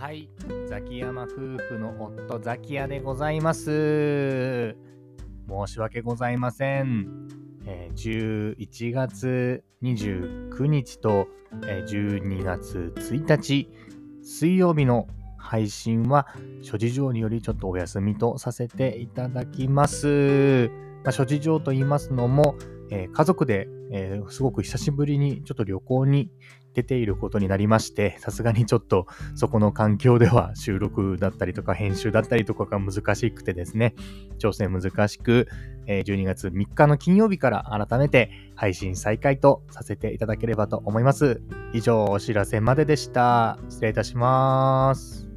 はい。ザキヤマ夫婦の夫ザキヤでございます。申し訳ございません、えー、11月29日と、えー、12月1日水曜日の配信は諸事情によりちょっとお休みとさせていただきます。まあ、諸事情と言いますのも、えー、家族で、えー、すごく久しぶりにちょっと旅行に出ていることになりまして、さすがにちょっとそこの環境では収録だったりとか編集だったりとかが難しくてですね、調整難しく、えー、12月3日の金曜日から改めて配信再開とさせていただければと思います。以上、お知らせまででした。失礼いたします。